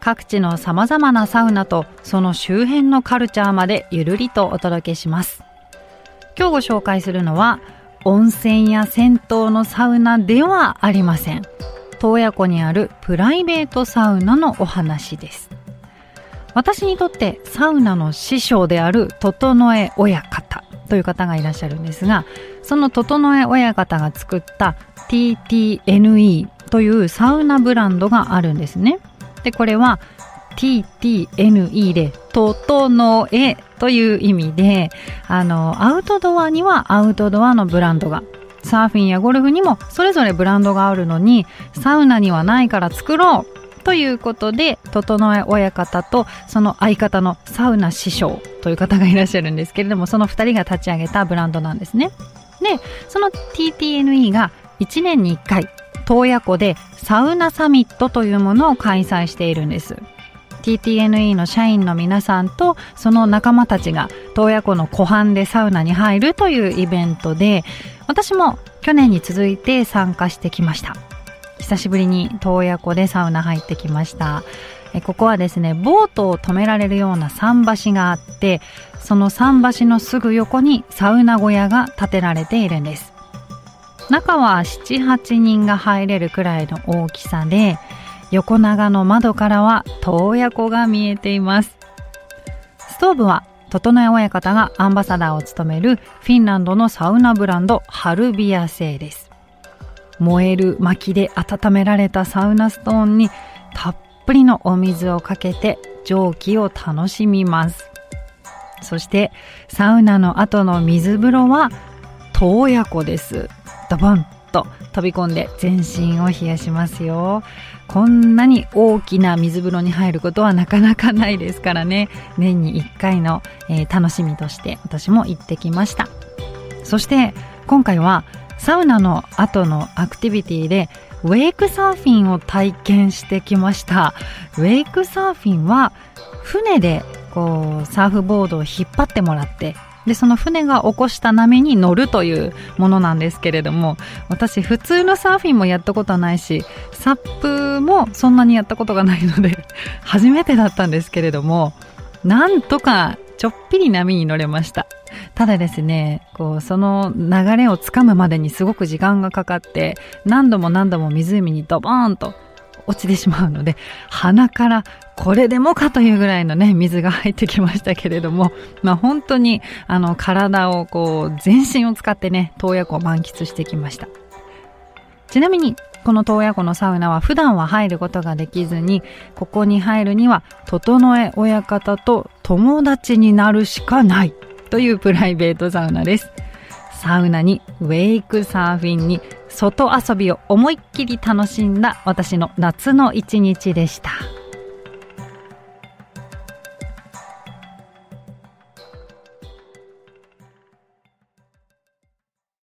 各地の様々なサウナとその周辺のカルチャーまでゆるりとお届けします。今日ご紹介するのは温泉や銭湯のサウナではありません。洞爺湖にあるプライベートサウナのお話です。私にとってサウナの師匠である整え親方という方がいらっしゃるんですが、その整え親方が作った TTNE というサウナブランドがあるんですね。で、これは TTNE で、整えという意味で、あの、アウトドアにはアウトドアのブランドが、サーフィンやゴルフにもそれぞれブランドがあるのに、サウナにはないから作ろうということで、整え親方とその相方のサウナ師匠という方がいらっしゃるんですけれども、その二人が立ち上げたブランドなんですね。で、その TTNE が1年に1回洞爺湖でサウナサミットというものを開催しているんです。TTNE の社員の皆さんとその仲間たちが洞爺湖の湖畔でサウナに入るというイベントで私も去年に続いて参加してきました。久しぶりに洞爺湖でサウナ入ってきました。ここはですねボートを止められるような桟橋があってその桟橋のすぐ横にサウナ小屋が建てられているんです。中は7、8人が入れるくらいの大きさで、横長の窓からは洞爺湖が見えています。ストーブは、整え親方がアンバサダーを務めるフィンランドのサウナブランドハルビア製です。燃える薪で温められたサウナストーンにたっぷりのお水をかけて蒸気を楽しみます。そしてサウナの後の水風呂は洞爺湖です。ドボンと飛び込んで全身を冷やしますよ。こんなに大きな水風呂に入ることはなかなかないですからね。年に1回の、えー、楽しみとして私も行ってきました。そして今回はサウナの後のアクティビティでウェイクサーフィンを体験してきました。ウェイクサーフィンは船でこうサーフボードを引っ張ってもらってで、その船が起こした波に乗るというものなんですけれども、私普通のサーフィンもやったことはないし、サップもそんなにやったことがないので、初めてだったんですけれども、なんとかちょっぴり波に乗れました。ただですね、こう、その流れをつかむまでにすごく時間がかかって、何度も何度も湖にドボーンと落ちてしまうので、鼻からこれでもかというぐらいのね、水が入ってきましたけれども、まあ本当に、あの、体をこう、全身を使ってね、洞爺湖を満喫してきました。ちなみに、この洞爺湖のサウナは普段は入ることができずに、ここに入るには、整え親方と友達になるしかないというプライベートサウナです。サウナにウェイクサーフィンに外遊びを思いっきり楽しんだ私の夏の一日でした。